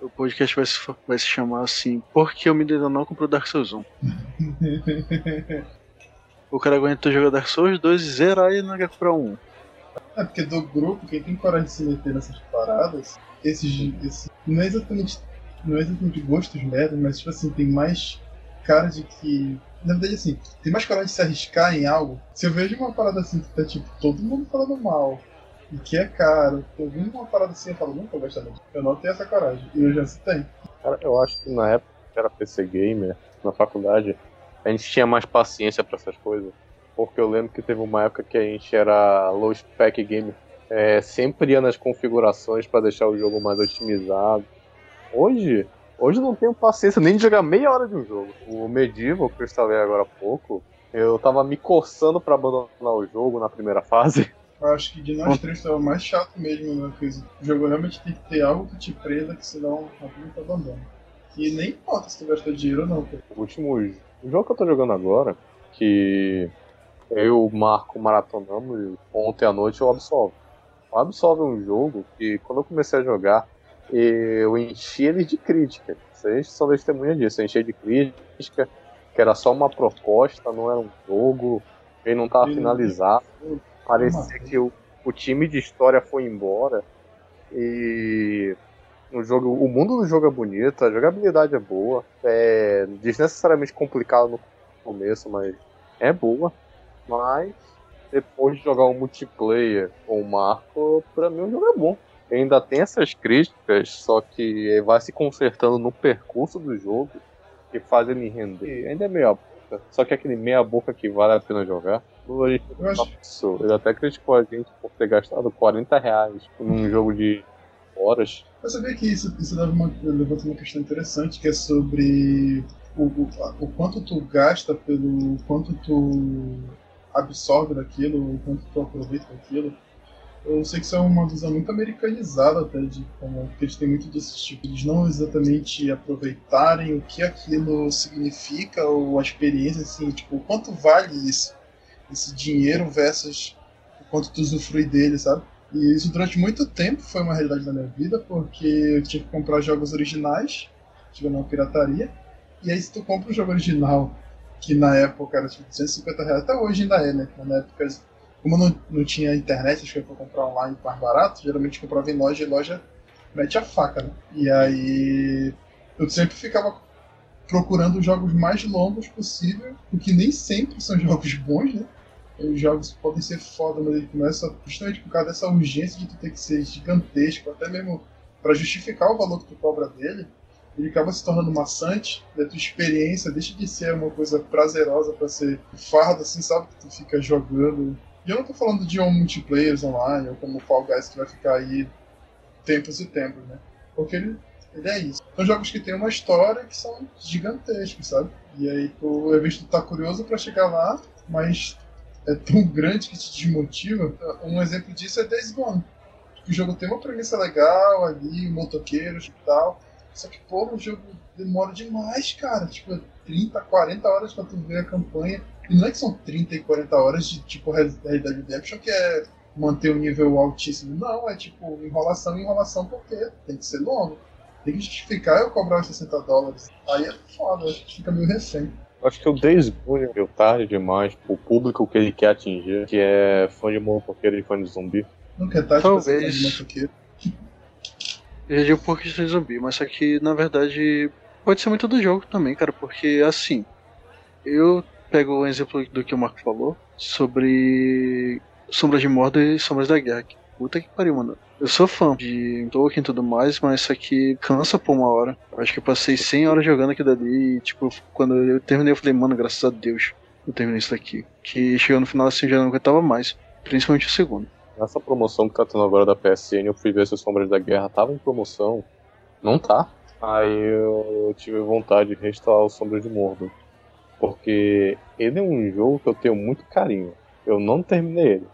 O podcast vai se, vai se chamar assim, Por que o menino não comprou Dark Souls 1? o cara aguentou jogar Dark Souls 2 e zerar e não quer comprar um. É porque do grupo, quem tem coragem de se meter nessas paradas, esses, esse, não é exatamente não é exatamente gostos merda, mas tipo assim, tem mais cara de que. Na verdade, assim, tem mais coragem de se arriscar em algo. Se eu vejo uma parada assim que tá tipo todo mundo falando mal, e que é caro, eu uma parada assim e falo, nunca vou gastar. Eu não tenho essa coragem. E eu já se tem. Cara, eu acho que na época que era PC Gamer, na faculdade, a gente tinha mais paciência para essas coisas. Porque eu lembro que teve uma época que a gente era low spec game, é, sempre ia nas configurações para deixar o jogo mais otimizado. Hoje, hoje não tenho paciência nem de jogar meia hora de um jogo. O Medieval, que eu instalei agora há pouco, eu tava me coçando para abandonar o jogo na primeira fase. Eu acho que de nós três foi o mais chato mesmo, né? Porque o jogo realmente tem que ter algo que te prenda, que senão rapidamente abandona. E nem importa se tu gastou dinheiro ou não. Pô. O último o jogo que eu tô jogando agora, que eu e o Marco maratonamos ontem à noite, é o Absolve. O Absolve é um jogo que, quando eu comecei a jogar, eu enchi ele de crítica. Vocês são testemunha disso. Eu enchi de crítica, que era só uma proposta, não era um jogo, ele não estava finalizado. Parecia que o, o time de história foi embora. E o, jogo, o mundo do jogo é bonito, a jogabilidade é boa. É desnecessariamente complicado no começo, mas é boa. Mas depois de jogar um multiplayer com o Marco, pra mim o jogo é bom. Ainda tem essas críticas, só que vai se consertando no percurso do jogo que faz ele render. Ainda é meia boca, só que é aquele meia boca que vale a pena jogar. Ele até criticou a gente por ter gastado 40 reais num jogo de horas. Mas sabia que isso, isso leva uma, levanta uma questão interessante, que é sobre o, o, o quanto tu gasta pelo quanto tu absorve daquilo, o quanto tu aproveita daquilo. Eu sei que isso é uma visão muito americanizada até de como porque eles têm muito desse tipo, eles não exatamente aproveitarem o que aquilo significa ou a experiência assim, tipo, quanto vale isso? Esse dinheiro versus o quanto tu usufrui dele, sabe? E isso durante muito tempo foi uma realidade na minha vida, porque eu tinha que comprar jogos originais, tive pirataria, e aí se tu compra um jogo original, que na época era tipo 250 reais, até hoje ainda é, né? Na época, como não, não tinha internet, acho que eu comprar online mais barato, geralmente comprava em loja e loja mete a faca, né? E aí eu sempre ficava procurando os jogos mais longos possível, o que nem sempre são jogos bons, né? Os jogos podem ser foda, mas ele começa justamente por causa dessa urgência de tu ter que ser gigantesco, até mesmo para justificar o valor que tu cobra dele, ele acaba se tornando maçante, da tua experiência deixa de ser uma coisa prazerosa para ser fardo, assim, sabe? Que tu fica jogando. E eu não tô falando de um multiplayer online, ou como o Fall Guys que vai ficar aí tempos e tempos, né? Porque ele, ele é isso. São jogos que tem uma história que são gigantescos, sabe? E aí tu, vezes tu tá curioso para chegar lá, mas é tão grande que te desmotiva. Um exemplo disso é Days Gone. O jogo tem uma premissa legal ali, motoqueiros e tal. Só que, pô, o jogo demora demais, cara. Tipo, 30, 40 horas pra tu ver a campanha. E não é que são 30 e 40 horas de tipo Dead Redemption que é manter o um nível altíssimo. Não, é tipo enrolação enrolação porque tem que ser longo. Tem que justificar eu cobrar os 60 dólares. Aí é foda, fica meio refém. Acho que o Days Gone veio tarde demais pro público que ele quer atingir, que é fã de motoqueiro e fã de zumbi. Não quer tarde Talvez. pra ser fã de motoqueiro. Eu digo por que de zumbi, mas só que na verdade pode ser muito do jogo também, cara, porque assim, eu pego o exemplo do que o Marco falou sobre Sombras de Mordor e Sombras da Guerra. Puta que pariu, mano. Eu sou fã de Tolkien e tudo mais, mas isso aqui cansa por uma hora. Acho que eu passei 100 horas jogando aquilo ali e, tipo, quando eu terminei, eu falei, mano, graças a Deus, eu terminei isso daqui. Que chegou no final assim, já não aguentava mais. Principalmente o segundo. Nessa promoção que tá tendo agora da PSN, eu fui ver se o Sombras da Guerra tava em promoção. Não tá. Aí eu tive vontade de restaurar o Sombras de Mordor. Porque ele é um jogo que eu tenho muito carinho. Eu não terminei ele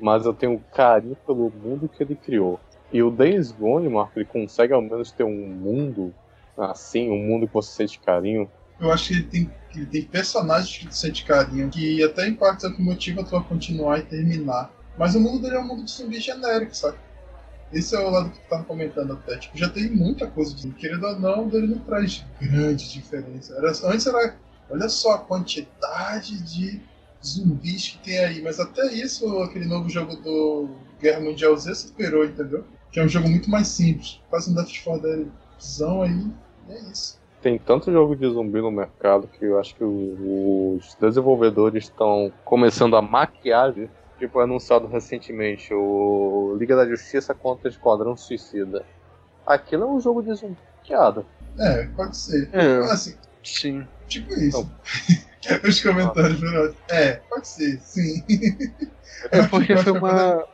mas eu tenho carinho pelo mundo que ele criou. E o Days Gone, Marco, ele consegue ao menos ter um mundo assim, um mundo que você sente carinho. Eu acho que ele tem, ele tem personagens que tu sente carinho, que até em parte é o que motiva tu a continuar e terminar. Mas o mundo dele é um mundo de zumbi genérico, sabe? esse é o lado que tu tava comentando até. Tipo, já tem muita coisa de querendo ou não, ele não traz grande diferença. Era, antes era. Olha só a quantidade de zumbis que tem aí. Mas até isso, aquele novo jogo do Guerra Mundial Z superou, entendeu? Que é um jogo muito mais simples. Faz um 4 Deadzão aí, e é isso. Tem tanto jogo de zumbi no mercado que eu acho que os desenvolvedores estão começando a maquiar Tipo, anunciado recentemente o Liga da Justiça contra o Esquadrão Suicida. Aquilo é um jogo de zumbi maquiado. É, pode ser. É, Assim, sim. tipo isso. Os comentários foram. É, pode ser, sim. É porque foi uma.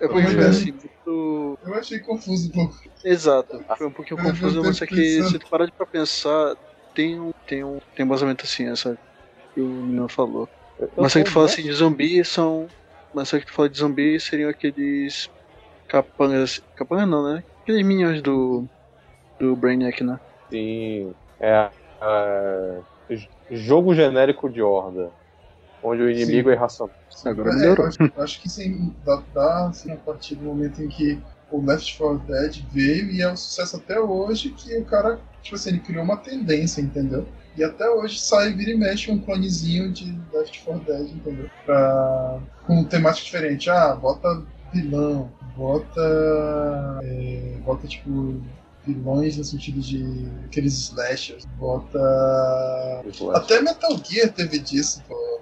É porque Foi assim, muito. Eu achei confuso, pô. Exato. Foi um pouquinho Eu confuso, mas só que se tu parar de pra pensar, tem um, tem um, tem um embasamento assim, essa que o menino falou. Mas só que tu fala assim de zumbi são. Mas só que tu fala de zumbi seriam aqueles capangas. Capangas não, né? Aqueles minions do. do Brainiac, né? Sim, é, é, jogo genérico de horda, onde o inimigo é irracional. Agora É, melhorou. acho, acho que sim, dá, dá assim, a partir do momento em que o Left 4 Dead veio e é um sucesso até hoje, que o cara, tipo assim, ele criou uma tendência, entendeu? E até hoje sai, vira e mexe um clonezinho de Left 4 Dead, entendeu? Pra, com temática diferente. Ah, bota vilão, bota. é, bota tipo. Vilões no sentido de aqueles slashers, bota até Metal Gear teve disso, pô.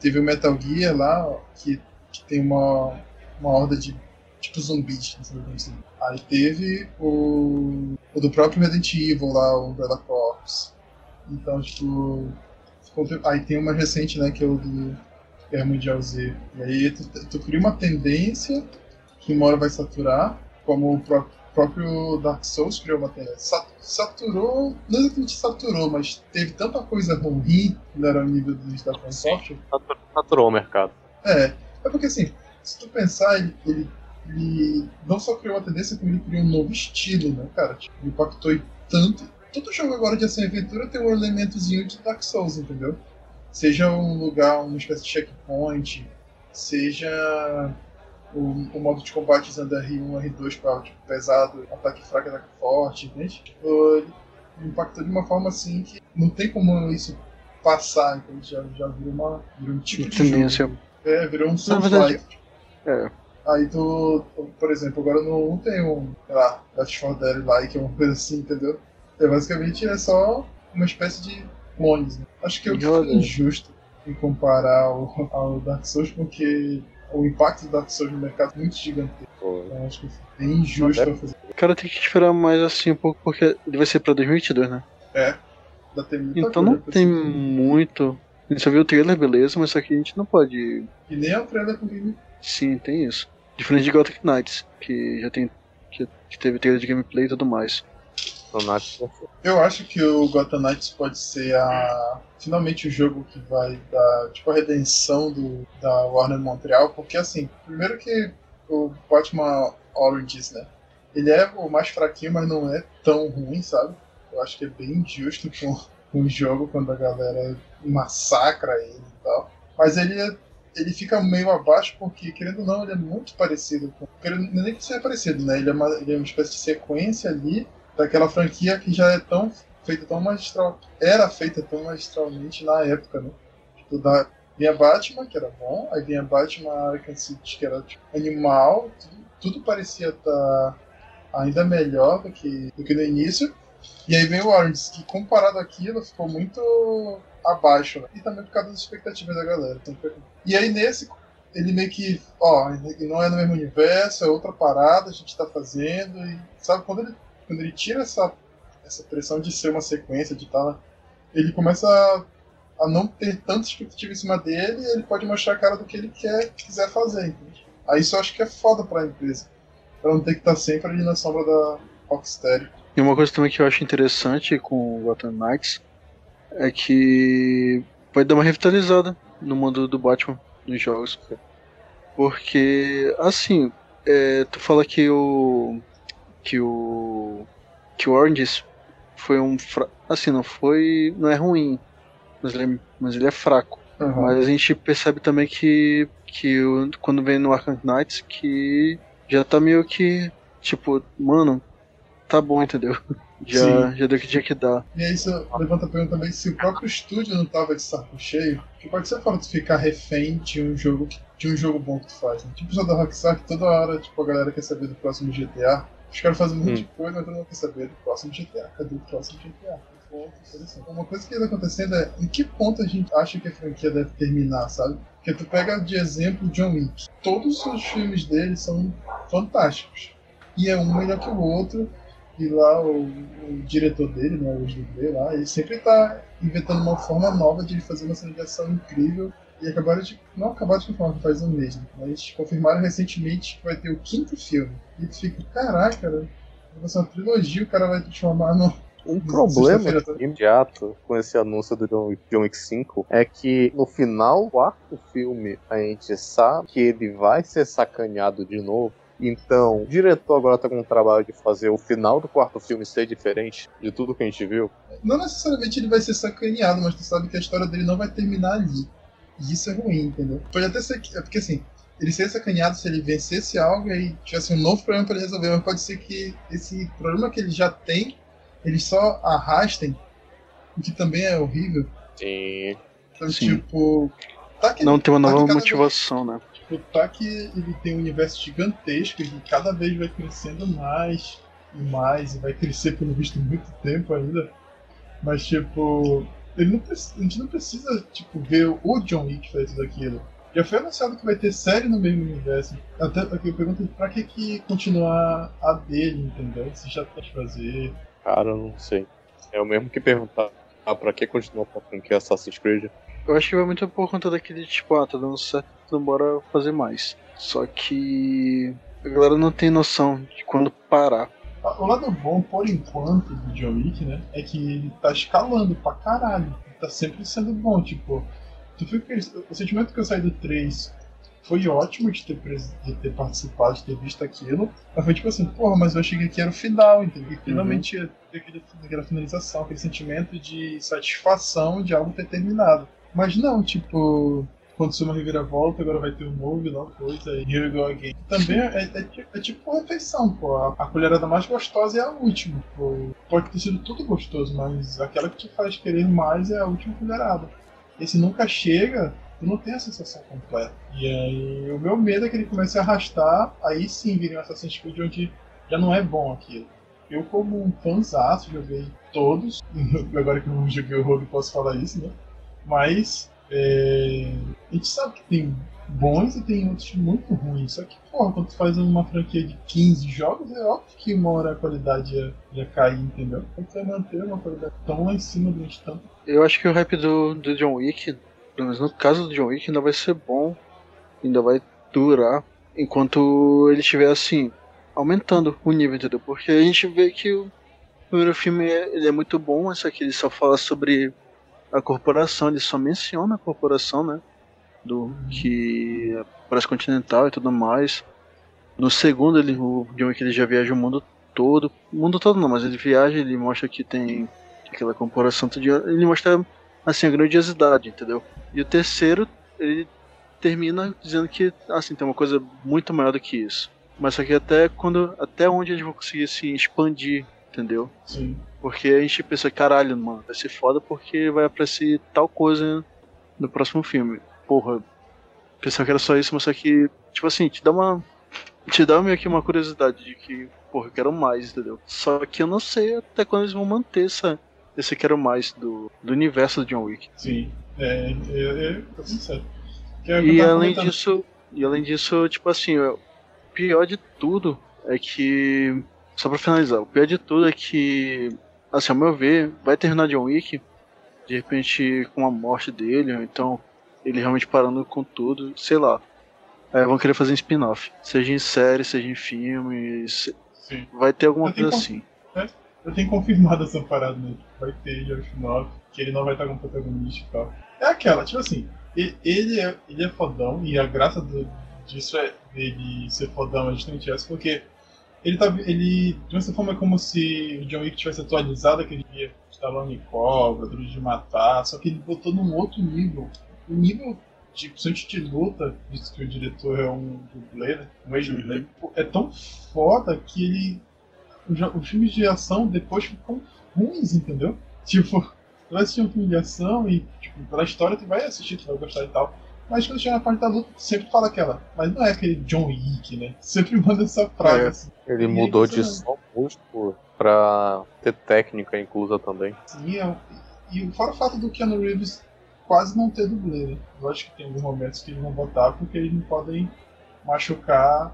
Teve o Metal Gear lá, que, que tem uma, uma horda de tipo zumbis, assim, assim. Aí teve o, o do próprio Resident Evil lá, o Umbrella Corps. Então, tipo. Aí tem uma recente, né, que é o do Guerra Mundial Z. E aí tu, tu cria uma tendência que uma hora vai saturar, como o pró- próprio Dark Souls criou uma tendência. Sa- Saturou, não exatamente saturou, mas teve tanta coisa ruim, não era o nível do da Satur- Saturou o mercado. é, é porque assim, se tu pensar, ele, ele, ele não só criou uma tendência, como ele criou um novo estilo, né, cara? Tipo, impactou tanto. Todo jogo agora de ação e aventura tem um elementozinho de Dark Souls, entendeu? Seja um lugar, uma espécie de checkpoint, seja o, o modo de combate usando R1, R2 para tipo, pesado, ataque fraco, ataque forte, entende? Tipo, ele impactou de uma forma assim que não tem como isso passar, então já, já virou, uma, virou um tipo de Tendência. jogo. É, virou um Souls-like. É. Aí tu, por exemplo, agora no 1 tem um, sei lá, Left 4 Dead like, uma coisa assim, entendeu? É, basicamente é só uma espécie de clones. Né? Acho que é Olha. injusto em comparar ao, ao Dark Souls, porque o impacto do Dark Souls no mercado é muito gigantesco. Então acho que é injusto Não, fazer. O cara tem que esperar mais assim um pouco, porque ele vai ser pra 2022, né? Ainda tem muita Então não pra tem muito. A gente só viu o trailer, beleza, mas só que a gente não pode. E nem a trailer com game. Sim, tem isso. Diferente de Gothic Knights, que já tem. que, que teve trailer de gameplay e tudo mais. Sonata Eu acho que o Gotham Knights pode ser a finalmente o jogo que vai dar tipo a redenção do da Warner Montreal, porque assim, primeiro que o Batman Origins, né? Ele é o mais fraquinho, mas não é tão ruim, sabe? Eu acho que é bem injusto com, com o jogo quando a galera massacra ele e tal. Mas ele é- ele fica meio abaixo porque, querendo ou não, ele é muito parecido com. querendo- é nem que seja parecido, né? Ele é, uma, ele é uma espécie de sequência ali daquela franquia que já é tão feita tão magistral. Era feita tão magistralmente na época, né? Tipo, da, vinha Batman, que era bom, aí vinha Batman Arkham City, que era tipo, animal, tudo, tudo parecia estar ainda melhor do que, do que no início. E aí vem o Orange, que comparado àquilo ficou muito abaixo, né? E também por causa das expectativas da galera. Sempre- E aí nesse, ele meio que, ó, não é no mesmo universo, é outra parada, a gente tá fazendo, e sabe, quando ele, quando ele tira essa, essa pressão de ser uma sequência, de estar. Ele começa a, a não ter tanta expectativa em cima dele e ele pode mostrar a cara do que ele quer, quiser fazer, entende? Aí isso eu acho que é foda pra empresa. Pra não ter que estar sempre ali na sombra da Rocksteady. E uma coisa também que eu acho interessante com o Gotham Knights é que vai dar uma revitalizada no mundo do Batman nos jogos. Porque, assim, é, tu fala que o. que o. que o Oranges foi um. Fra... Assim, não foi. não é ruim, mas ele é, mas ele é fraco. Mas a gente percebe também que, que o- quando vem no Arkham Knights que já tá meio que tipo, mano, tá bom, entendeu? Já, já deu o que tinha que dar. E aí isso levanta a pergunta também se o próprio estúdio não tava de saco cheio, que pode ser fora de ficar refém de um jogo, de um jogo bom que tu faz. Né? Tipo só da Rockstar, que toda hora tipo, a galera quer saber do próximo GTA. Os caras fazem um monte de coisa, mas todo mundo quer saber do próximo GTA. Cadê o próximo GTA? Uma coisa que está acontecendo é em que ponto a gente acha que a franquia deve terminar, sabe? Porque tu pega de exemplo John Wick. Todos os filmes dele são fantásticos. E é um melhor que o outro e lá o, o diretor dele, né, o dublê lá, ele sempre está inventando uma forma nova de fazer uma cena de ação incrível. E acabaram de. Não acabaram de confirmar faz um mês, né, mas confirmaram recentemente que vai ter o quinto filme. E tu fica, caraca, né? vai ser uma trilogia, o cara vai transformar no. Um problema imediato com esse anúncio do John, John Wick 5 é que no final do quarto filme a gente sabe que ele vai ser sacaneado de novo então, o diretor agora tá com o trabalho de fazer o final do quarto filme ser diferente de tudo que a gente viu. Não necessariamente ele vai ser sacaneado, mas tu sabe que a história dele não vai terminar ali. E isso é ruim, entendeu? Pode até ser que. É porque assim, ele seria sacaneado se ele vencesse algo e aí tivesse um novo problema para ele resolver, mas pode ser que esse problema que ele já tem, eles só arrastem, o que também é horrível. Sim. Então, Sim. tipo. Tá não tem uma tá nova motivação, vez... né? Tá que ele tem um universo gigantesco que cada vez vai crescendo mais e mais, e vai crescer pelo visto muito tempo ainda. Mas tipo, ele não, a gente não precisa tipo, ver o John Wick fazer tudo aquilo. Já foi anunciado que vai ter série no mesmo universo. Até aqui eu pergunto pra que, que continuar a dele, entendeu? Se já pode fazer. Cara, eu não sei. É o mesmo que perguntar ah, pra que continuar com a franquia Assassin's Creed. Eu acho que vai muito por conta daquele tipo, ah, tá dando certo, então bora fazer mais. Só que a galera não tem noção de quando parar. O lado bom, por enquanto, do John Wick, né, é que ele tá escalando pra caralho. Tá sempre sendo bom, tipo. Tu fica, o sentimento que eu saí do 3 foi ótimo de ter, de ter participado, de ter visto aquilo. Mas foi tipo assim, porra, mas eu cheguei que era o final, entendeu? Finalmente ia ter aquela finalização, aquele sentimento de satisfação de algo ter terminado. Mas não, tipo, aconteceu uma reviravolta, agora vai ter um novo vilão, coisa, e here we go again. Também é, é, é, é tipo uma refeição, pô. A, a, colherada mais gostosa é a última, pô. Pode ter sido tudo gostoso, mas aquela que te faz querer mais é a última colherada. Esse nunca chega, tu não tem a sensação completa. E aí, o meu medo é que ele comece a arrastar, aí sim vire um Assassin's Creed onde já não é bom aquilo. Eu, como um fãzaço, joguei todos. Agora que eu não joguei o Rogue, posso falar isso, né? Mas é, a gente sabe que tem bons e tem outros muito ruins. Só que, porra, quando tu faz uma franquia de 15 jogos, é óbvio que uma hora a qualidade ia, ia cair, entendeu? Tu vai manter uma qualidade tão lá em cima durante tanto. Eu acho que o hype do, do John Wick, pelo menos no caso do John Wick, ainda vai ser bom, ainda vai durar, enquanto ele estiver assim, aumentando o nível, entendeu? Porque a gente vê que o primeiro filme ele é muito bom, só que ele só fala sobre a corporação, ele só menciona a corporação, né? Do que parece continental e tudo mais. No segundo, ele, o John Wick ele já viaja o mundo todo. O mundo todo não, mas ele viaja, ele mostra que tem aquela corporação, ele mostra assim a grandiosidade, entendeu? E o terceiro, ele termina dizendo que assim tem uma coisa muito maior do que isso. Mas só que até quando até onde eles vão conseguir se expandir, entendeu? Sim. Porque a gente pensa, caralho, mano, vai ser foda porque vai aparecer tal coisa no próximo filme. Porra, pensava que era só isso, mas só que, tipo assim, te dá uma. Te dá meio que uma curiosidade de que, porra, eu quero mais, entendeu? Só que eu não sei até quando eles vão manter essa, esse quero mais do, do universo do John Wick. Sim, é, é, é tô sincero. E além disso, e além disso, tipo assim, o pior de tudo é que. Só pra finalizar, o pior de tudo é que assim, ao meu ver, vai terminar John Wick, de repente com a morte dele, ou então ele realmente parando com tudo, sei lá. Aí vão querer fazer um spin-off, seja em série, seja em filme, se... vai ter alguma coisa assim. É, eu tenho confirmado essa parada, né? Vai ter já o spin-off, que ele não vai estar como protagonista e tal. É aquela, tipo assim, ele é, ele é fodão, e a graça do, disso é ele ser fodão é justamente essa, porque ele tá. Ele. De uma forma é como se o John Wick tivesse atualizado aquele dia Stallone Cobra, Duro de Matar, só que ele botou num outro nível. O nível de, principalmente de luta, visto que o diretor é um dublê, né? Um ex-dublê, é tão foda que ele. Os filmes de ação depois ficam ruins, entendeu? Tipo, tu vai assistir um filme de ação e, tipo, pela história tu vai assistir, tu vai gostar e tal. Mas quando chega na parte da luta, sempre fala aquela. Mas não é aquele John Wick, né? Sempre manda essa frase. É, assim. Ele e mudou de só músculo pra ter técnica inclusa também. Sim, é, e fora o fato do Keanu Reeves quase não ter dublê, né? Eu acho que tem alguns momentos que eles vão botar porque eles não podem machucar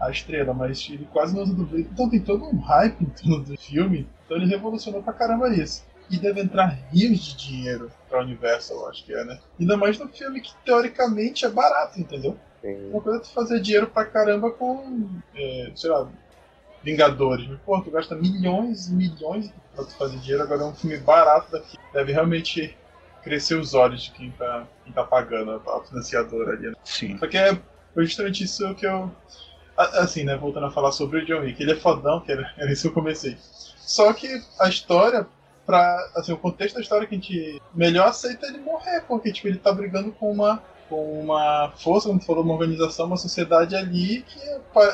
a estrela, mas ele quase não usa dublê. Então tem todo um hype em torno do filme, então ele revolucionou pra caramba isso e deve entrar rios de dinheiro pra Universal, eu acho que é, né? Ainda mais no filme que teoricamente é barato, entendeu? Sim. Uma coisa é tu fazer dinheiro pra caramba com, é, sei lá, Vingadores. Mas, pô, tu gasta milhões e milhões pra tu fazer dinheiro, agora é um filme barato daqui. Deve realmente crescer os olhos de quem tá, quem tá pagando a financiadora ali. Né? Sim. Só que é justamente isso que eu. Assim, né? Voltando a falar sobre o John Wick, ele é fodão, que era, era isso que eu comecei. Só que a história pra. Assim, o contexto da história que a gente melhor aceita ele morrer, porque tipo, ele tá brigando com uma. Com uma força, como tu falou, uma organização, uma sociedade ali que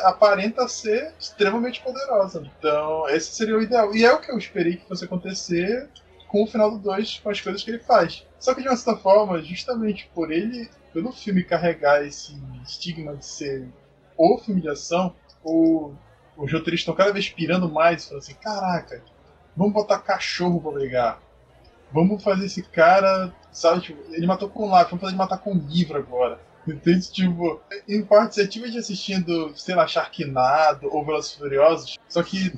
aparenta ser extremamente poderosa. Então, esse seria o ideal. E é o que eu esperei que fosse acontecer com o final do 2, com as coisas que ele faz. Só que de uma certa forma, justamente por ele, pelo filme carregar esse estigma de ser o filme de ação, o, os roteiristas estão cada vez pirando mais, falando assim, caraca, Vamos botar cachorro pra brigar. Vamos fazer esse cara. Sabe, tipo, ele matou com um lápis, vamos fazer ele matar com um livro agora. Entende? Tipo, em parte, você tive assistindo, sei lá, Sharknado ou Velozes Furiosos, só que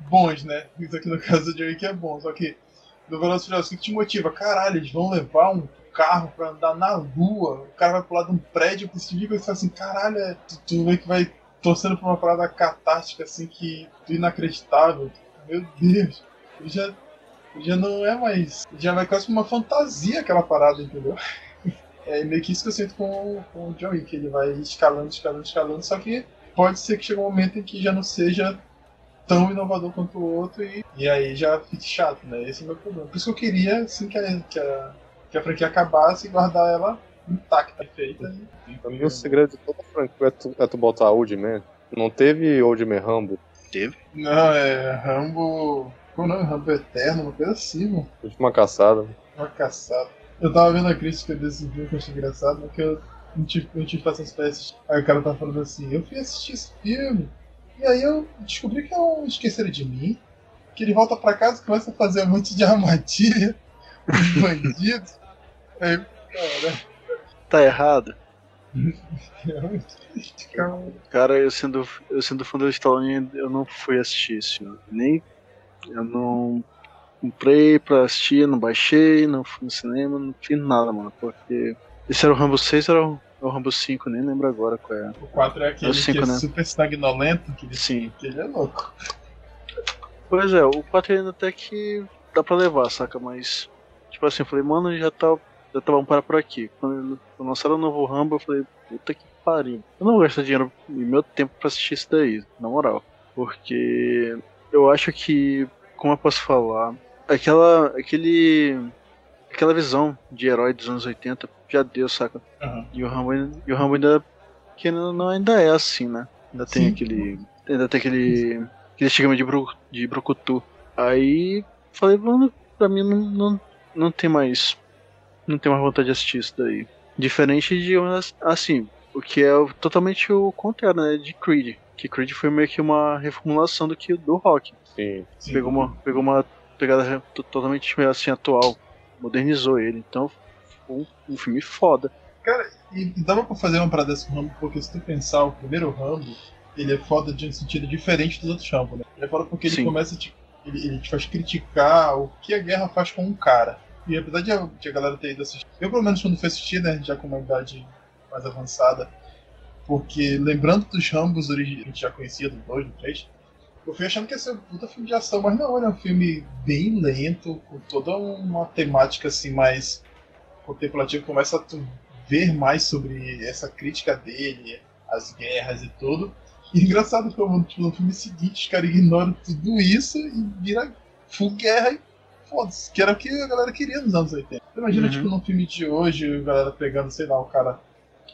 bons, né? Isso aqui no caso do Joey que é bom, só que no Velozes Furiosos, o que te motiva? Caralho, eles vão levar um carro pra andar na lua, o cara vai pular de um prédio, você fica e fala assim, caralho, é, tu, tu vê que vai torcendo pra uma parada catástica, assim, que inacreditável meu Deus, já, já não é mais. Já vai quase uma fantasia aquela parada, entendeu? É meio que isso que eu sinto com, com o John Wick, ele vai escalando, escalando, escalando, só que pode ser que chegue um momento em que já não seja tão inovador quanto o outro e, e aí já fique chato, né? Esse é o meu problema. Por isso que eu queria, assim, que a, que a, que a franquia acabasse e guardar ela intacta, perfeita. Pra mim, o segredo de toda a franquia é tu, é tu botar Old Man. Não teve Old Man Rambo teve? Não, é Rambo. Como não? Rambo Eterno, uma coisa assim, mano. Uma caçada. Uma caçada. Eu tava vendo a crítica desse filme que eu achei engraçado, porque eu não tive, não tive essas peças. Aí o cara tava falando assim, eu fui assistir esse filme. E aí eu descobri que é um Esqueceram de Mim. Que ele volta pra casa e começa a fazer um monte de armadilha. Os bandidos. Aí, cara. Tá errado. Cara, eu sendo, eu sendo fã do Stallone, eu não fui assistir esse filme. Nem. Eu não comprei pra assistir, não baixei, não fui no cinema, não fiz nada, mano. Porque. Esse era o Rambo 6 ou era o, o Rambo 5? Nem lembro agora qual é. O 4 é aquele é o 5, que é né? super sanguinolento, que ele, Sim. que ele é louco. Pois é, o 4 ainda até que dá pra levar, saca? Mas. Tipo assim, eu falei, mano, já tá já tá, vamos parar por aqui. Quando lançaram o novo Rambo, eu falei, puta que pariu. Eu não vou gastar dinheiro e meu tempo pra assistir isso daí, na moral. Porque eu acho que, como eu posso falar, aquela, aquele, aquela visão de herói dos anos 80 já deu, saca? Uhum. E, o Rambo, e o Rambo ainda, que não, ainda é assim, né? Ainda tem Sim. aquele, ainda tem aquele, aquele estigma de, bru, de brucutu. Aí, falei, mano, pra mim não, não, não tem mais não tenho mais vontade de assistir isso daí. Diferente de, assim, o que é totalmente o contrário, né, de Creed. Que Creed foi meio que uma reformulação do que do rock. Sim. Pegou uma, pegou uma pegada totalmente assim atual, modernizou ele. Então, um, um filme foda. Cara, e dava pra fazer uma parada desse Rambo, porque se tu pensar, o primeiro Rambo, ele é foda de um sentido diferente dos outros Rambo, né? Ele é foda porque ele Sim. começa, tipo, ele, ele te faz criticar o que a guerra faz com um cara. E apesar de a, de a galera ter ido assistir, eu pelo menos quando fui assistir, né, já com uma idade mais avançada, porque lembrando dos Rambos que a gente já conhecia, do 2, do 3, eu fui achando que ia ser um puta filme de ação, mas não, ele é um filme bem lento, com toda uma temática assim mais contemplativa, começa a ver mais sobre essa crítica dele, as guerras e tudo. E engraçado como tipo, no filme seguinte os caras ignoram tudo isso e vira full guerra e foda-se. Que era o que a galera queria nos anos 80. Imagina, uhum. tipo, num filme de hoje, a galera pegando, sei lá, o cara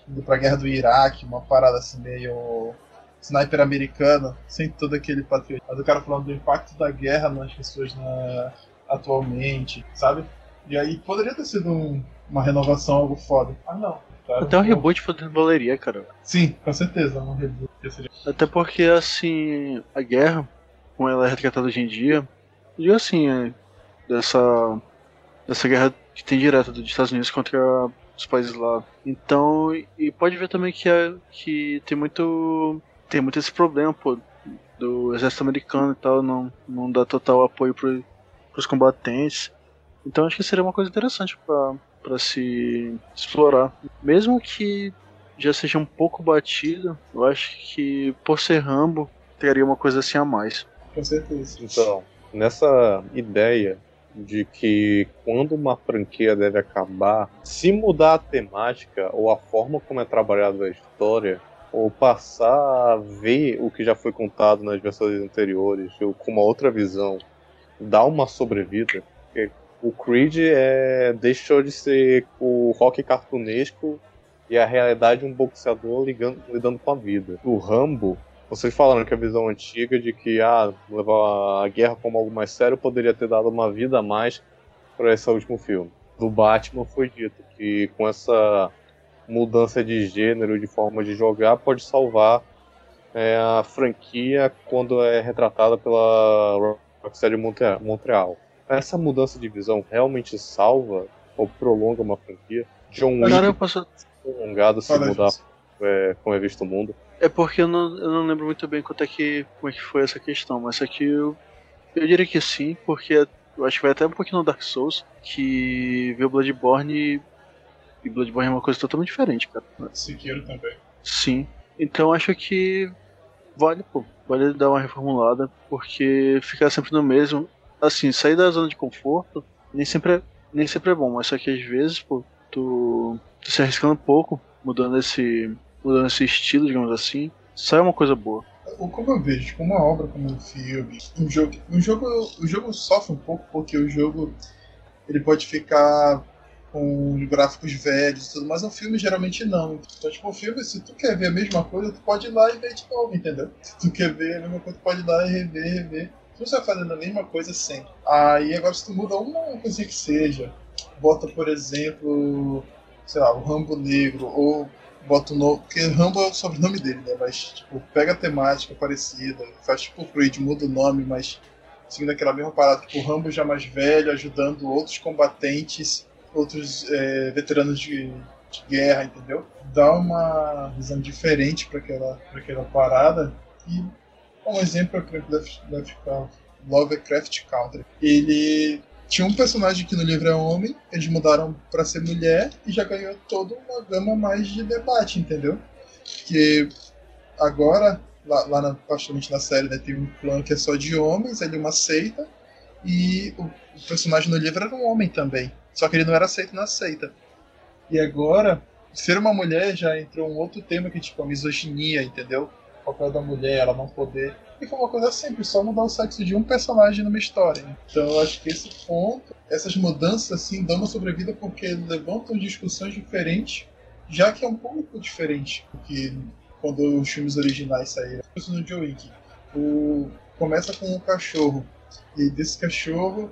indo pra guerra do Iraque, uma parada assim meio sniper americana, sem todo aquele patriotismo. Mas o cara falando do impacto da guerra nas pessoas na... atualmente, sabe? E aí poderia ter sido um, uma renovação, algo foda. Ah, não. Cara, Até um reboot valeria, cara. Sim, com certeza, um reboot. Até porque, assim, a guerra, como ela é retratada hoje em dia, digo assim, é, dessa, dessa guerra que tem direta dos Estados Unidos contra os países lá. Então, e pode ver também que, é, que tem muito tem muito esse problema, pô, do exército americano e tal, não, não dá total apoio pro, pros combatentes. Então acho que seria uma coisa interessante para se explorar. Mesmo que já seja um pouco batido, eu acho que por ser Rambo, teria uma coisa assim a mais. Com certeza. Então, nessa ideia de que quando uma franquia deve acabar, se mudar a temática ou a forma como é trabalhada a história, ou passar a ver o que já foi contado nas versões anteriores, ou com uma outra visão, dá uma sobrevida. O Creed é, deixou de ser o rock cartunesco e a realidade um boxeador ligando, lidando com a vida. O Rambo, vocês falaram que a visão antiga de que ah, levar a guerra como algo mais sério poderia ter dado uma vida a mais para esse último filme. Do Batman foi dito que com essa mudança de gênero, de forma de jogar, pode salvar é, a franquia quando é retratada pela Rocksteady Montreal. Essa mudança de visão realmente salva ou prolonga uma franquia? John Wick eu posso... prolongado se mudar é, como é visto o mundo? É porque eu não, eu não lembro muito bem quanto é que, como é que foi essa questão, mas aqui eu, eu diria que sim, porque eu acho que vai até um pouquinho no Dark Souls, que viu Bloodborne e Bloodborne é uma coisa totalmente diferente, cara. Sekiro também. Sim. Então acho que vale, pô, vale dar uma reformulada, porque ficar sempre no mesmo. Assim, sair da zona de conforto nem sempre é, nem sempre é bom, mas só que às vezes, pô, tu, tu se arriscando um pouco, mudando esse, mudando esse estilo, digamos assim, sai uma coisa boa. Como eu vejo, como uma obra, como um filme, um jogo, um jogo, o jogo sofre um pouco porque o jogo ele pode ficar com gráficos velhos e tudo, mas um filme geralmente não. Então, tipo, um filme, se tu quer ver a mesma coisa, tu pode ir lá e ver de novo, entendeu? Se tu quer ver a mesma coisa, tu pode ir lá e rever, rever. Tu vai fazendo a mesma coisa sempre. Aí agora se tu muda uma coisinha que seja, bota, por exemplo, sei lá, o Rambo Negro, ou bota o nome. Porque Rambo é o sobrenome dele, né? Mas, tipo, pega a temática parecida, faz tipo o Creed, muda o nome, mas seguindo aquela mesma parada, tipo, o Rambo já mais velho, ajudando outros combatentes outros é, veteranos de, de, guerra, entendeu? Dá uma visão diferente para aquela, aquela parada. E um exemplo para Lovecraft, Lovecraft Country. Ele tinha um personagem que no livro é homem, eles mudaram para ser mulher e já ganhou toda uma gama mais de debate, entendeu? Que agora, lá, lá na, praticamente na série, né, tem um clã que é só de homens, ele é uma seita, e o, o personagem no livro era um homem também. Só que ele não era aceito na seita. E agora, ser uma mulher já entrou um outro tema que tipo a misoginia, entendeu? O papel da mulher, ela não poder. E foi uma coisa simples, só mudar o sexo de um personagem numa história. Então eu acho que esse ponto, essas mudanças assim, dão uma sobrevida porque levantam discussões diferentes, já que é um público diferente do que quando os filmes originais saíram. No Joe Wick. O... Começa com um cachorro. E desse cachorro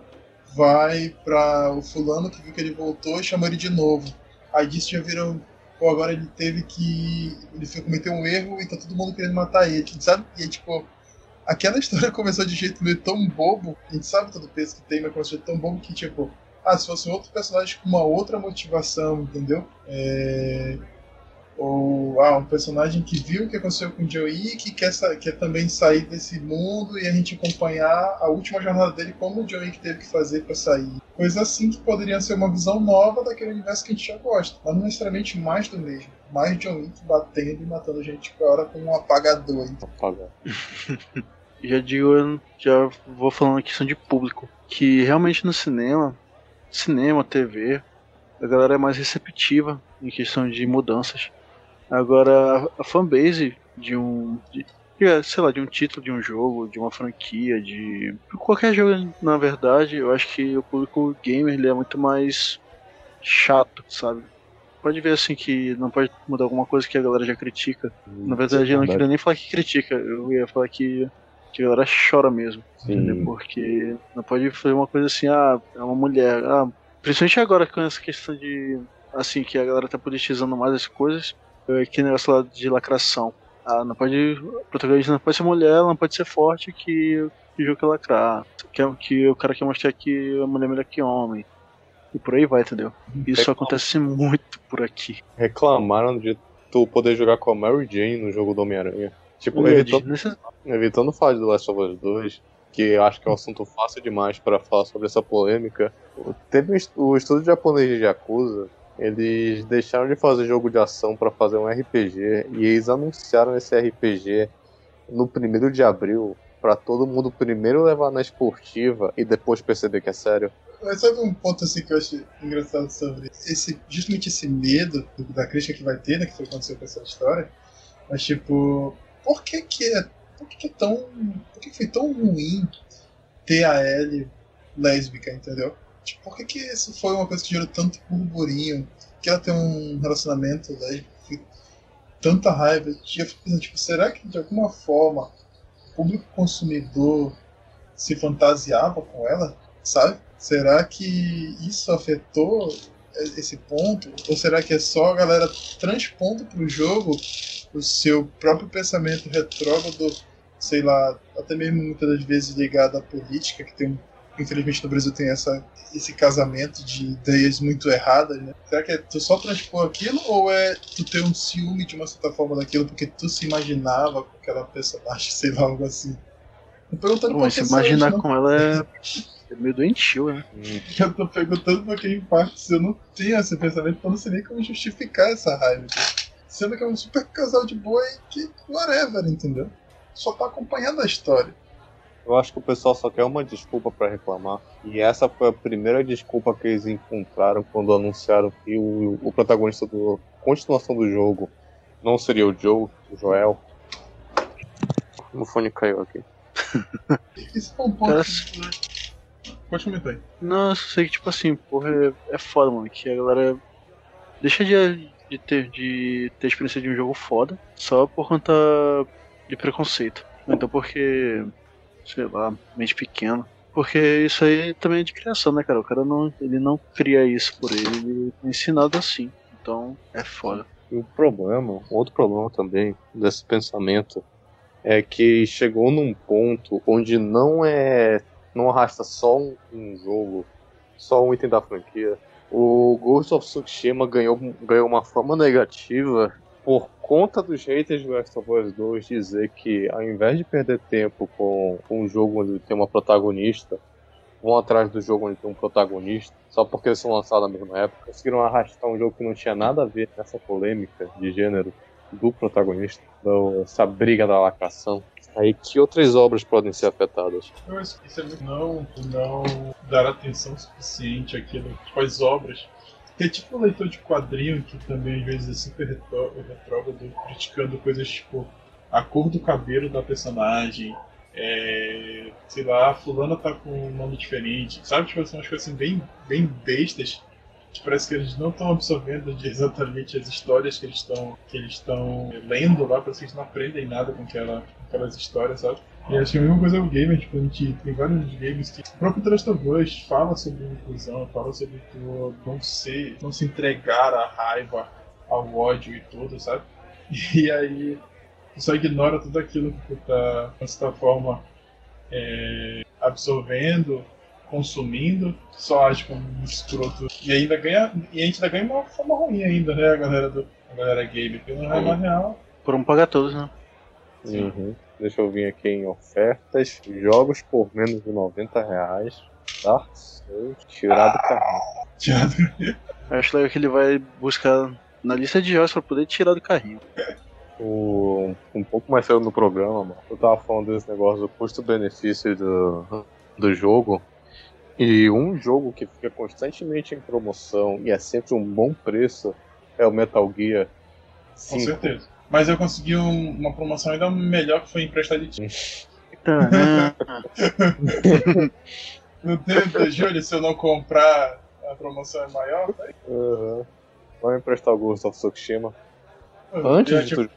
vai para o fulano que viu que ele voltou e chama ele de novo. Aí disso já viram, pô, agora ele teve que. Ele foi cometer um erro e tá todo mundo querendo matar ele, sabe? E aí, tipo, aquela história começou de jeito meio tão bobo, a gente sabe todo o peso que tem, mas começou de tão bobo que, tipo, ah, se fosse outro personagem com uma outra motivação, entendeu? É ou ah, um personagem que viu o que aconteceu com o Joey que quer, quer também sair desse mundo e a gente acompanhar a última jornada dele como o Joey que teve que fazer para sair. Coisas assim que poderiam ser uma visão nova daquele universo que a gente já gosta, mas não necessariamente mais do mesmo. Mais John Wick batendo e matando gente por hora com um apagador. Apagar. já digo, já vou falando questão de público, que realmente no cinema, cinema, TV, a galera é mais receptiva em questão de mudanças. Agora, a fanbase de um. De, sei lá, de um título de um jogo, de uma franquia, de qualquer jogo, na verdade, eu acho que o público gamer ele é muito mais chato, sabe? Pode ver assim que não pode mudar alguma coisa que a galera já critica. Na verdade, eu não queria nem falar que critica, eu ia falar que, que a galera chora mesmo. Entendeu? Porque não pode fazer uma coisa assim, ah, é uma mulher. Ah, principalmente agora com essa questão de. Assim, que a galera tá politizando mais as coisas. É que negócio lá de lacração. Ah, não pode. O protagonista não pode ser mulher, ela não pode ser forte que, que jogo que lacrar. Que, que o cara quer mostrar que a mulher é melhor que homem. E por aí vai, entendeu? Isso Reclam- acontece muito por aqui. Reclamaram de tu poder jogar com a Mary Jane no jogo do Homem-Aranha. Tipo, É evitando, evitando falar de The Last of Us 2, que eu acho que é um assunto fácil demais para falar sobre essa polêmica. Teve um o estúdio japonês de Yakuza, eles deixaram de fazer jogo de ação para fazer um RPG e eles anunciaram esse RPG no primeiro de abril para todo mundo primeiro levar na esportiva e depois perceber que é sério. Mas sabe um ponto assim que eu acho engraçado sobre esse, justamente esse medo do- da crítica que vai ter, né, que foi aconteceu com essa história. Mas tipo, por que que é, por que que é tão, por que que foi tão ruim ter a Ellie lésbica, entendeu? Tipo, por que que isso foi uma coisa que gerou tanto burburinho? Que ela tem um relacionamento lésbico, que tanta raiva. E eu fico pensando, tipo, será que de alguma forma o público consumidor se fantasiava com ela, sabe? Será que isso afetou esse ponto? Ou será que é só a galera transpondo pro jogo o seu próprio pensamento retrógrado, sei lá, até mesmo muitas das vezes ligado à política, que tem um infelizmente no Brasil tem essa, esse casamento de ideias muito erradas, né? Será que é tu só transpor aquilo ou é tu ter um ciúme de uma certa forma daquilo porque tu se imaginava com aquela personagem, sei lá, algo assim? Tô perguntando mas se imaginar não- com ela é, é meio doentio, né? Eu tô perguntando pra quem parte se eu não tenho esse pensamento, eu não sei nem como justificar essa raiva. tipo. Sendo que é um super casal de boa e que whatever, entendeu? Só tá acompanhando a história. Eu acho que o pessoal só quer uma desculpa pra reclamar. E essa foi a primeira desculpa que eles encontraram quando anunciaram que o, o protagonista da continuação do jogo não seria o Joe, o Joel. O fone caiu aqui. Isso um Pode comentar aí. Não, eu sei que, tipo assim, porra, é, é foda, mano. Que a galera deixa de, de, ter, de ter experiência de um jogo foda só por conta de preconceito. Então, porque, sei lá, mente pequena. Porque isso aí também é de criação, né, cara? O cara não, ele não cria isso por ele, ele é ensinado assim. Então, é foda. E o problema, outro problema também desse pensamento é que chegou num ponto onde não é. não arrasta só um, um jogo, só um item da franquia. O Ghost of Tsushima ganhou, ganhou uma forma negativa por conta dos haters do Last of Us 2 dizer que ao invés de perder tempo com, um jogo onde tem uma protagonista, vão atrás do jogo onde tem um protagonista, só porque eles são lançados na mesma época, conseguiram arrastar um jogo que não tinha nada a ver com essa polêmica de gênero do protagonista, do- essa briga da lacração. Aí que outras obras podem ser afetadas? Eu acho que isso é muito não, não dar atenção suficiente àquilo, tipo, às obras. Tem tipo um leitor de quadrinho que também às vezes é super retró- retrógrado, criticando coisas tipo a cor do cabelo da personagem, é, sei lá, a fulana tá com um nome diferente, sabe? Tipo, são umas coisas assim bem, bem bestas que parece que eles não estão absorvendo exatamente as histórias que eles estão que eles estão lendo lá, parece que eles não aprendem nada com, aquela, com aquelas histórias, sabe? E acho que a mesma coisa é o gamer, tipo, a gente tem vários games que. O próprio Last of Us fala sobre inclusão, fala sobre tu não ser, não se entregar à raiva, ao ódio e tudo, sabe? E aí tu só ignora tudo aquilo que tu tá, de certa forma, é, absorvendo, consumindo, só age como um escroto. E ainda ganha. E a gente ainda ganha uma forma ruim ainda, né, a galera do. A galera gamer, porque não é na real. Por um pagar todos, né? Uhum. Deixa eu vir aqui em ofertas. Jogos por menos de 90 reais. Dark Souls, tirar do carrinho. Tiado. Eu acho legal que ele vai buscar na lista de jogos pra poder tirar do carrinho. O, um pouco mais cedo no programa, mano, eu tava falando desse negócio do custo-benefício do, do jogo. E um jogo que fica constantemente em promoção e é sempre um bom preço é o Metal Gear Com 5. certeza. Mas eu consegui um, uma promoção ainda melhor que foi emprestar de time. no tempo de julho, se eu não comprar, a promoção é maior. Tá uhum. Vamos emprestar o Ghost of Tsushima. Antes de tudo.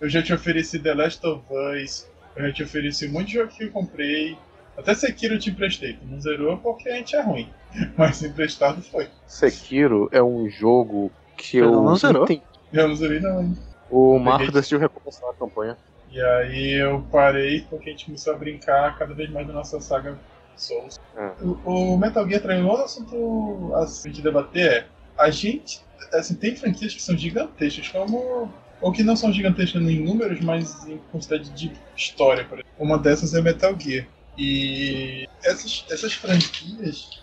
Eu já te ofereci The Last of Us, eu já te ofereci um monte de jogo que eu comprei. Até Sekiro eu te emprestei, tu não zerou porque a gente é ruim. Mas emprestado foi. Sekiro é um jogo que eu. eu não zerou? Eu não zerei não. O Marco decidiu recomeçar a campanha. E aí eu parei porque a gente começou a brincar cada vez mais da nossa saga Souls. É. O, o, Metal Gear traz um assunto a gente debater é a gente assim, tem franquias que são gigantescas, como ou que não são gigantescas em números, mas em quantidade de história, por exemplo. Uma dessas é Metal Gear. E essas, essas franquias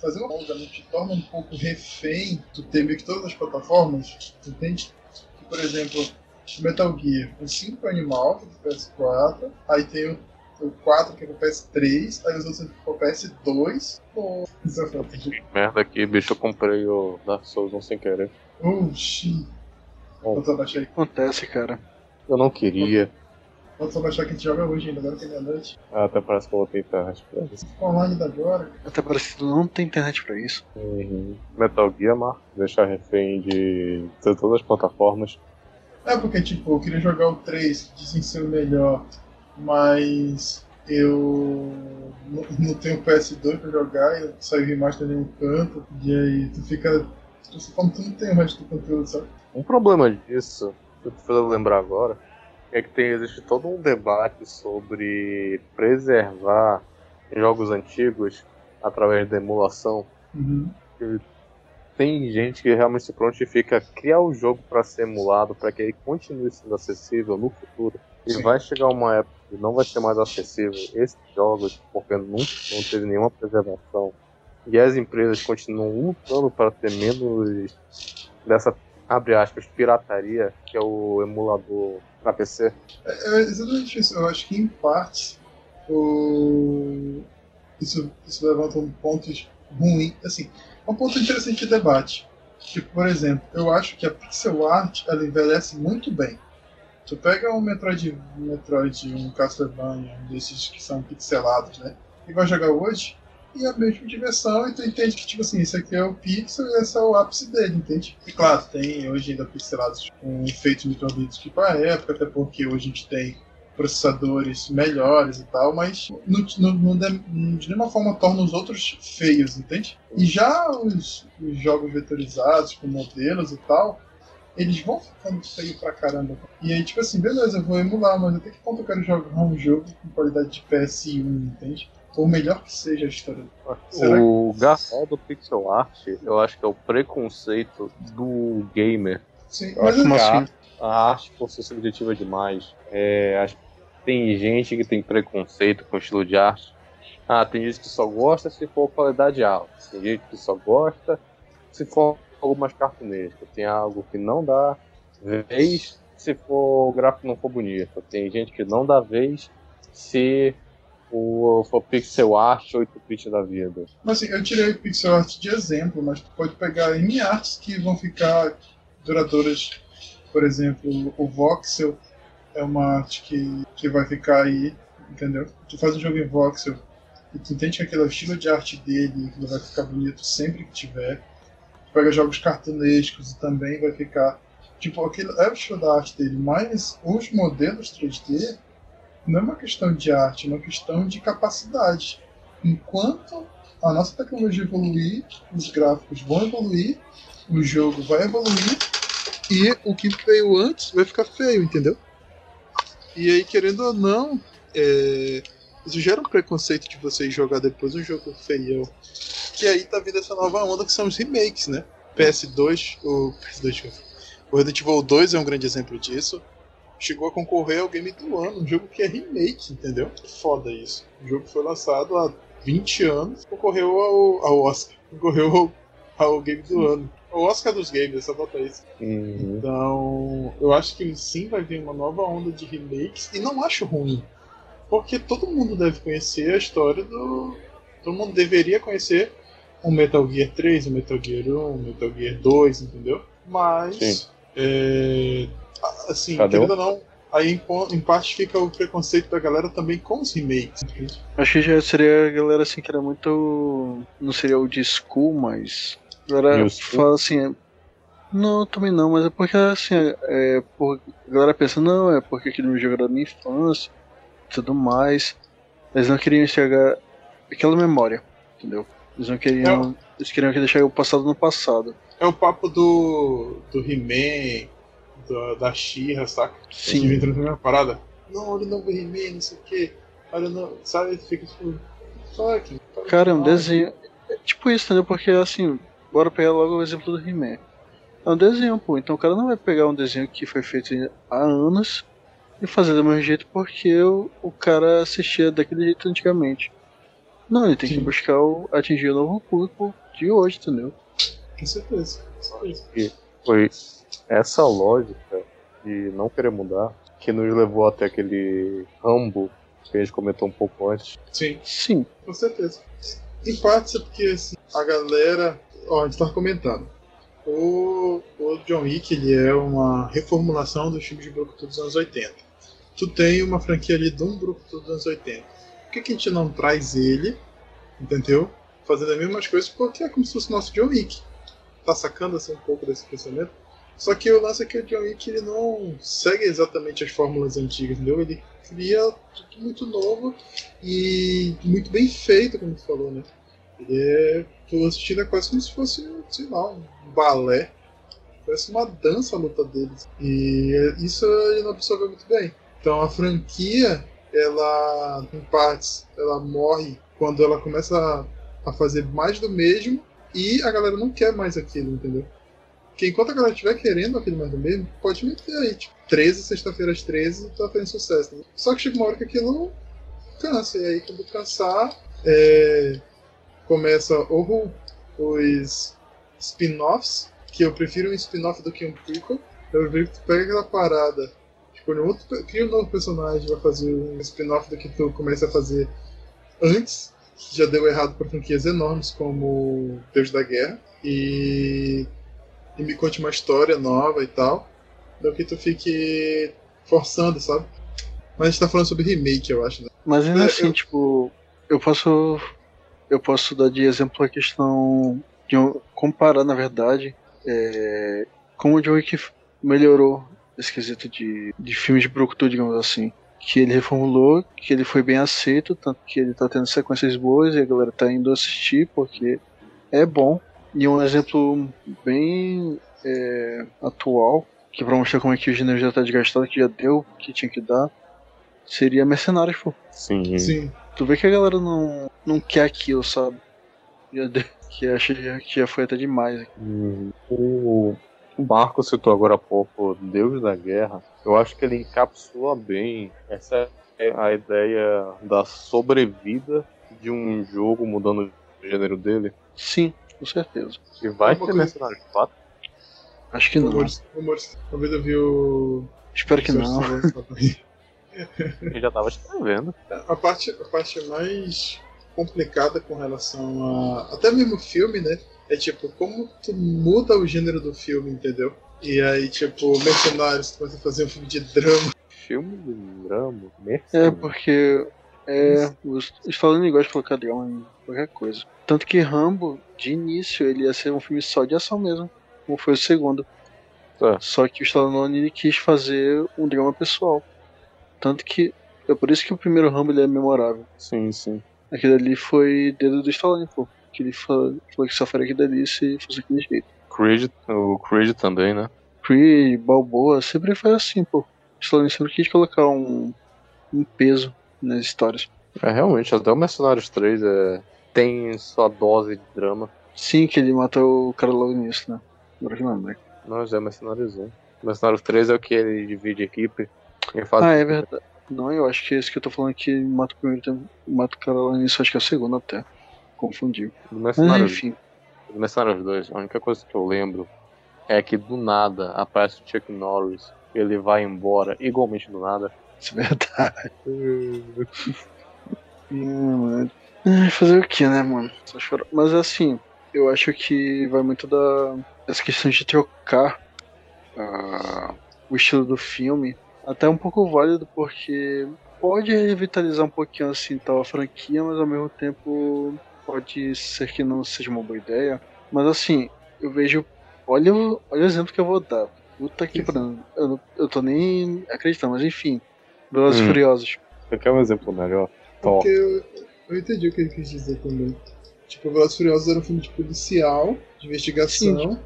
fazer uma não te torna um pouco refém do ter meio que todas as plataformas, entende? Por exemplo, Metal Gear, o 5 é animal, que é do PS4, aí tem o, o 4 que é do PS3, aí os outros é pro PS2. Oh, merda aqui, bicho, eu comprei o Dark Souls 1 sem querer. Oxi. Oh. Acontece, cara. Eu não queria. Pode só baixar que a gente joga hoje ainda, agora que é meia-noite. Ah, até parece que eu vou ter internet pra isso. Online da agora. Até parece que não tem internet pra isso. Uhum. Metal Gear, Marco, deixar refém de todas as plataformas. É, porque, tipo, eu queria jogar o 3, dizem ser o melhor, mas eu não tenho PS2 pra jogar e saiu remaster em nenhum canto, e aí tu fica. Tu, como tu não tem o resto do conteúdo, sabe? Um problema disso, que eu tô fazendo lembrar agora, é que tem, existe todo um debate sobre preservar jogos antigos através da emulação. Uhum. Tem gente que realmente se prontifica a criar o jogo para ser emulado, para que ele continue sendo acessível no futuro. E Sim. vai chegar uma época que não vai ser mais acessível esses jogos, porque não, não teve nenhuma preservação. E as empresas continuam lutando para ter menos dessa, abre aspas, pirataria, que é o emulador para PC? É, é, exatamente isso. Eu acho que, em parte, o... isso, isso levanta um ponto ruim. Assim, um ponto interessante de debate. Tipo, por exemplo, eu acho que a pixel art ela envelhece muito bem. Tu pega um Metroid, um Metroid, um Castlevania, um desses que são pixelados, né? E vai jogar hoje, e a mesma diversão, e tu entende que, tipo assim, isso aqui é o pixel e esse é o ápice dele, entende? E claro, tem hoje ainda pixelados com efeitos microbits que para a época, até porque hoje a gente tem processadores melhores e tal, mas não, não, de nenhuma forma torna os outros feios, entende? E já os, os jogos vetorizados com modelos e tal, eles vão ficando feios pra caramba. E aí, tipo assim, beleza, eu vou emular, mas até que ponto eu quero jogar um jogo com qualidade de PS1, entende? Ou melhor que seja a história. Será o que... garçom do pixel art, eu acho que é o preconceito do gamer. Sim, eu acho que a, arte, a arte por ser subjetiva demais. É, tem gente que tem preconceito com o estilo de arte. Ah, tem gente que só gosta se for qualidade alta. Tem gente que só gosta se for algo mais cartunesco. Tem algo que não dá vez se for o gráfico não for bonito. Tem gente que não dá vez se o for pixel art 8-bit da vida. Mas assim, eu tirei o pixel art de exemplo, mas tu pode pegar em artes que vão ficar duradouras. Por exemplo, o voxel é uma arte que, que vai ficar aí, entendeu? Tu faz um jogo em voxel e tu entende que aquele o estilo de arte dele, que vai ficar bonito sempre que tiver. Tu pega jogos cartunescos e também vai ficar. Tipo, aquele é o estilo da arte dele, mas os modelos 3D não é uma questão de arte, é uma questão de capacidade. Enquanto a nossa tecnologia evoluir, os gráficos vão evoluir, o jogo vai evoluir e o que veio antes vai ficar feio, entendeu? E aí, querendo ou não, é... isso gera um preconceito de vocês jogar depois um jogo feião. Que aí tá vindo essa nova onda que são os remakes, né? PS2, o PS2, o Resident Evil 2 é um grande exemplo disso chegou a concorrer ao game do ano, um jogo que é remake, entendeu? Foda isso. O jogo foi lançado há 20 anos, concorreu ao, ao Oscar, concorreu ao, ao game do ano. O Oscar dos games, só falta isso. Uhum. Então, eu acho que sim vai vir uma nova onda de remakes, e não acho ruim. Porque todo mundo deve conhecer a história do. Todo mundo deveria conhecer o Metal Gear 3, o Metal Gear 1, o Metal Gear 2, entendeu? Mas. É, assim, Cadê querendo ou não, aí em, em parte fica o preconceito da galera também com os remakes. Acho que já seria a galera assim que era muito. Não seria o de school, mas. A galera New fala assim. é- Não, também não, mas é porque assim, é, é por, a galera pensa, não, é porque aquele jogo era da minha infância e tudo mais. Eles não queriam enxergar aquela memória, entendeu? Eles não queriam. Eles queriam que deixar o passado no passado. É o papo do, do He-Man, da, da She-Ra, saca? Sim. Que entra na primeira parada. Não, olha o novo He-Man, não sei o que. Olha, não, sabe? Fica tipo. Fuck. Cara, é um desenho. É tipo isso, entendeu? Porque assim, bora pegar logo o exemplo do He-Man. É um desenho, pô. Então o cara não vai pegar um desenho que foi feito há anos e fazer do mesmo jeito porque o, o cara assistia daquele jeito antigamente. Não, ele tem que Sim. buscar o, atingir o novo público de hoje, entendeu? Com certeza. Só isso. Foi essa lógica de não querer mudar que nos levou até aquele Rambo que a gente comentou um pouco antes. Sim. Sim, Com certeza. Em parte é porque assim, a galera. Ó, a gente tava comentando. O, o John Wick ele é uma reformulação dos filmes de Brucutu dos anos 80. Tu tem uma franquia ali de um Brucutu dos anos 80. Por que, que a gente não traz ele, entendeu? Fazendo as mesmas coisas, porque é como se fosse o nosso John Wick. Tá sacando assim um pouco desse pensamento? Só que o lance é que o John Wick ele não segue exatamente as fórmulas antigas, entendeu? Ele cria tudo muito novo e muito bem feito, como tu falou, né? Ele é. Assistindo é quase como se fosse, sei lá, um balé. Parece uma dança a luta deles. E isso ele não absorveu muito bem. Então a franquia, ela, em partes, ela morre quando ela começa a fazer mais do mesmo e a galera não quer mais aquilo, entendeu? Porque enquanto a galera estiver querendo aquele mais do mesmo, pode meter aí, tipo, 13, sexta-feira às 13, tá fazendo sucesso. Né? Só que chega uma hora que aquilo cansa, e aí quando cansar, é, começa ou os spin-offs, que eu prefiro um spin-off do que um prequel. Eu prefiro que tu pega aquela parada, escolhe um outro, cria um novo personagem, vai fazer um spin-off do que tu começa a fazer antes. Já deu errado para franquias enormes como Deus da Guerra. E, e me conte uma história nova e tal. Do que tu fique forçando, sabe? Mas a gente tá falando sobre remake, eu acho, né? mas ainda É, assim, eu- tipo, eu posso. Eu posso dar de exemplo a questão de comparar, na verdade, é, como o John Wick melhorou esse quesito de, de filmes de Brucutu, digamos assim. Que ele reformulou, que ele foi bem aceito, tanto que ele tá tendo sequências boas e a galera tá indo assistir porque é bom. E um exemplo bem é, atual, que pra mostrar como é que o gênero já tá desgastado, que já deu, o que tinha que dar, seria Mercenários, pô. Sim. Sim. Tu vê que a galera não, não quer aquilo, sabe? Já deu- que acha que já foi até demais. Hum, O, o Marco citou agora há pouco Deus da Guerra. Eu acho que ele encapsula bem essa é a ideia da sobrevida de um jogo mudando o gênero dele. Sim, com certeza. E vai ter coisa- Mercenários 4? Acho que não. Rumores, rumores. Uma vez eu vi o. Espero que não. Ele já tava escrevendo. A parte, a parte mais complicada com relação a. Até mesmo o filme, né? É tipo, como tu muda o gênero do filme, entendeu? E aí, tipo, Mercenários, tu começa a fazer um filme de drama. Filme de drama, É, Mercenários. porque é, os, os falando igual de colocar drama em qualquer coisa. Tanto que Rambo, de início, ele ia ser um filme só de ação mesmo, como foi o segundo. É. Só que o Stallone ele quis fazer um drama pessoal. Tanto que é por isso que o primeiro Rambo ele é memorável. Sim, sim. Aquele ali foi dedo do Stallone, pô. Que ele falou, falou que só faria aquilo ali se fosse aquele jeito. Creed, o Creed também, né? Creed, Balboa, sempre foi assim, pô. Stallone sempre quis colocar um, um peso nas histórias. É, realmente, até o Mercenários 3 é, tem sua dose de drama. Sim, que ele mata o cara logo nisso, né? Agora que eu lembrei. Não, já é Mercenários 1. Mercenários 3 é o que ele divide a equipe. Faz Ah, é verdade. Não, eu acho que esse que eu tô falando aqui mata o primeiro mata o cara lá nisso, acho que é o segundo até. Confundi. do Mas Mercenários, enfim. do Mercenários 2. A única coisa que eu lembro é que do nada aparece o Chuck Norris. Ele vai embora, igualmente do nada. Isso é verdade. Fazer o que, né, mano? Só chorar. Mas assim, eu acho que vai muito da. Essa questão de trocar uh, o estilo do filme, até um pouco válido porque pode revitalizar um pouquinho assim tal a franquia, mas ao mesmo tempo pode ser que não seja uma boa ideia. Mas assim, eu vejo. Olha, olha o exemplo que eu vou dar. Puta que pariu. Eu, eu tô nem acreditando, mas enfim. Velozes hum. Furiosos. Eu quero um exemplo melhor. Porque eu, eu, entendi o que ele quis dizer também. Tipo, Velozes Furiosos era um filme de policial, de investigação, Sim.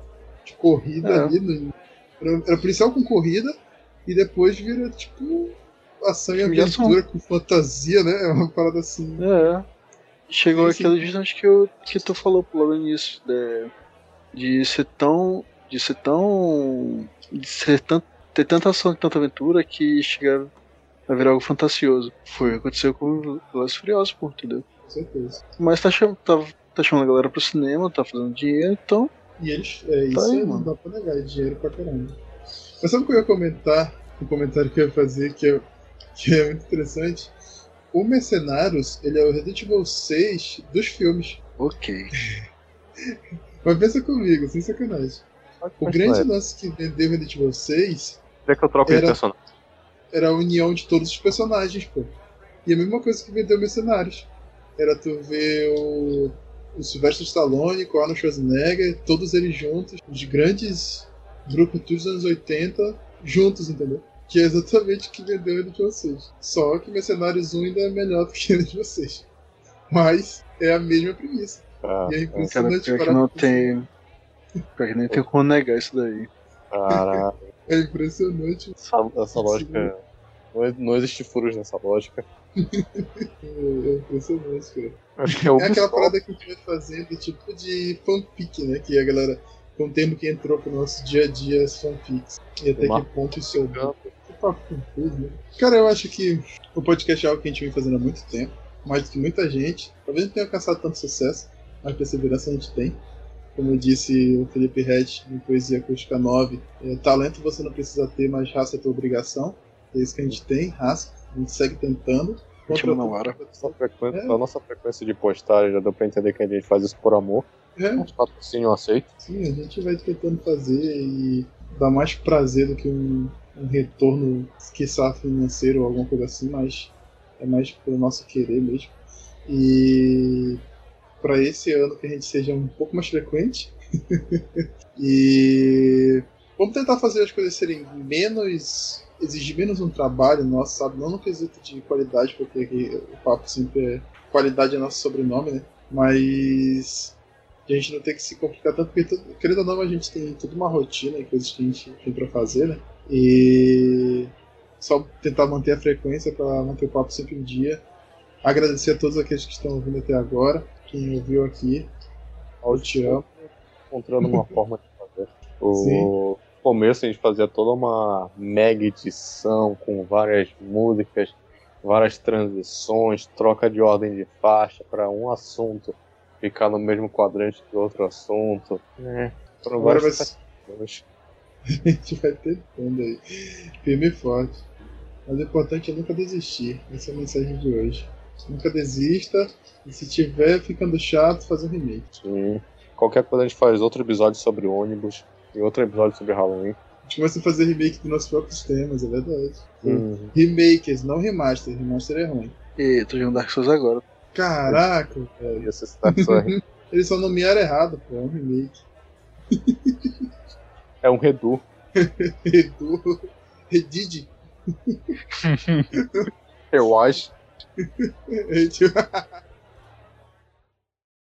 de corrida é. ali. No, era, era policial com corrida, e depois vira, tipo, ação e aventura com fantasia, né? É uma parada assim. É. Chegou aquilo justamente que, eu, que tu falou logo nisso, de, de ser tão. de ser tão. de ser tão, ter tanta ação e tanta aventura que chega a virar algo fantasioso. Foi o que aconteceu com Velozes Furiosos, pô, entendeu? Com certeza. Mas tá, chamando, tá, tá chamando a galera pro cinema, tá fazendo dinheiro, então. E eles. É, tá isso aí, não dá pra negar, é dinheiro pra caramba. Mas sabe o que eu ia comentar? Um comentário que eu ia fazer que, eu, que é muito interessante. O Mercenários, ele é o Resident Evil 6 dos filmes. Ok. Mas pensa comigo, sem sacanagem. O grande lance que vendeu Resident Evil 6. É que eu troco era, de personagem. Era a união de todos os personagens, pô. E a mesma coisa que vendeu Mercenários. Era tu ver o, o Sylvester Stallone com o Arnold Schwarzenegger, todos eles juntos, os grandes grupos dos anos 80, juntos, entendeu? Que é exatamente o que vendeu ele de vocês. Só que Mercenários 1 ainda é melhor do que ele de vocês. Mas é a mesma premissa. Ah, e é impressionante cara, que não tem. Pior que nem tem como negar isso daí. Caraca. é impressionante. Essa, essa lógica. Não, não existe furos nessa lógica. é, impressionante, cara. Acho que é, é aquela parada que a gente vai fazendo, tipo de fanfic, né? Que a galera. Com o termo que entrou pro nosso dia a dia as fanfics. E até que ponto isso é papo confuso, né? Cara, eu acho que o podcast é algo que a gente vem fazendo há muito tempo, mais do que muita gente. Talvez não tenha alcançado tanto sucesso, mas perseverança a gente tem. Como disse o Felipe Red em Poesia Acústica 9, é, talento você não precisa ter, mas raça é tua obrigação. É isso que a gente tem, raça. A gente segue tentando. Contra na hora. É. A nossa frequência de postagem já deu pra entender que a gente faz isso por amor. É. Uns patrocínios aceito. Sim, a gente vai tentando fazer e dá mais prazer do que um, um retorno, quiçá financeiro ou alguma coisa assim, mas é mais pelo nosso querer mesmo. E para esse ano que a gente seja um pouco mais frequente. e vamos tentar fazer as coisas serem menos. exigir menos um trabalho nosso, sabe? Não no quesito de qualidade, porque o papo sempre é. Qualidade é nosso sobrenome, né? Mas a gente não tem que se complicar tanto, porque, querendo ou não, a gente tem toda uma rotina e coisas que a gente tem pra fazer, né? E só tentar manter a frequência para manter o papo sempre em dia. Agradecer a todos aqueles que estão ouvindo até agora, quem ouviu aqui. Eu te amo. Encontrando uma forma de fazer. O Sim. começo a gente fazia toda uma mega edição com várias músicas, várias transições, troca de ordem de faixa para um assunto ficar no mesmo quadrante que outro assunto. É. Foram Agora várias vai... a gente vai tentando aí. Firme e forte. Mas o importante é nunca desistir. Essa é a mensagem de hoje. Nunca desista. E se tiver ficando chato, faz um remake. Sim. Qualquer coisa a gente faz outro episódio sobre ônibus e outro episódio sobre Halloween. A gente começa a fazer remake dos nossos próprios temas, é verdade. Uhum. Remakes, não remaster. Remaster é ruim. E tô jogando Dark Souls agora. Caraca, velho. Eles só nomearam errado, pô. É um remake. É um Redu. Redu. Redid. Eu acho.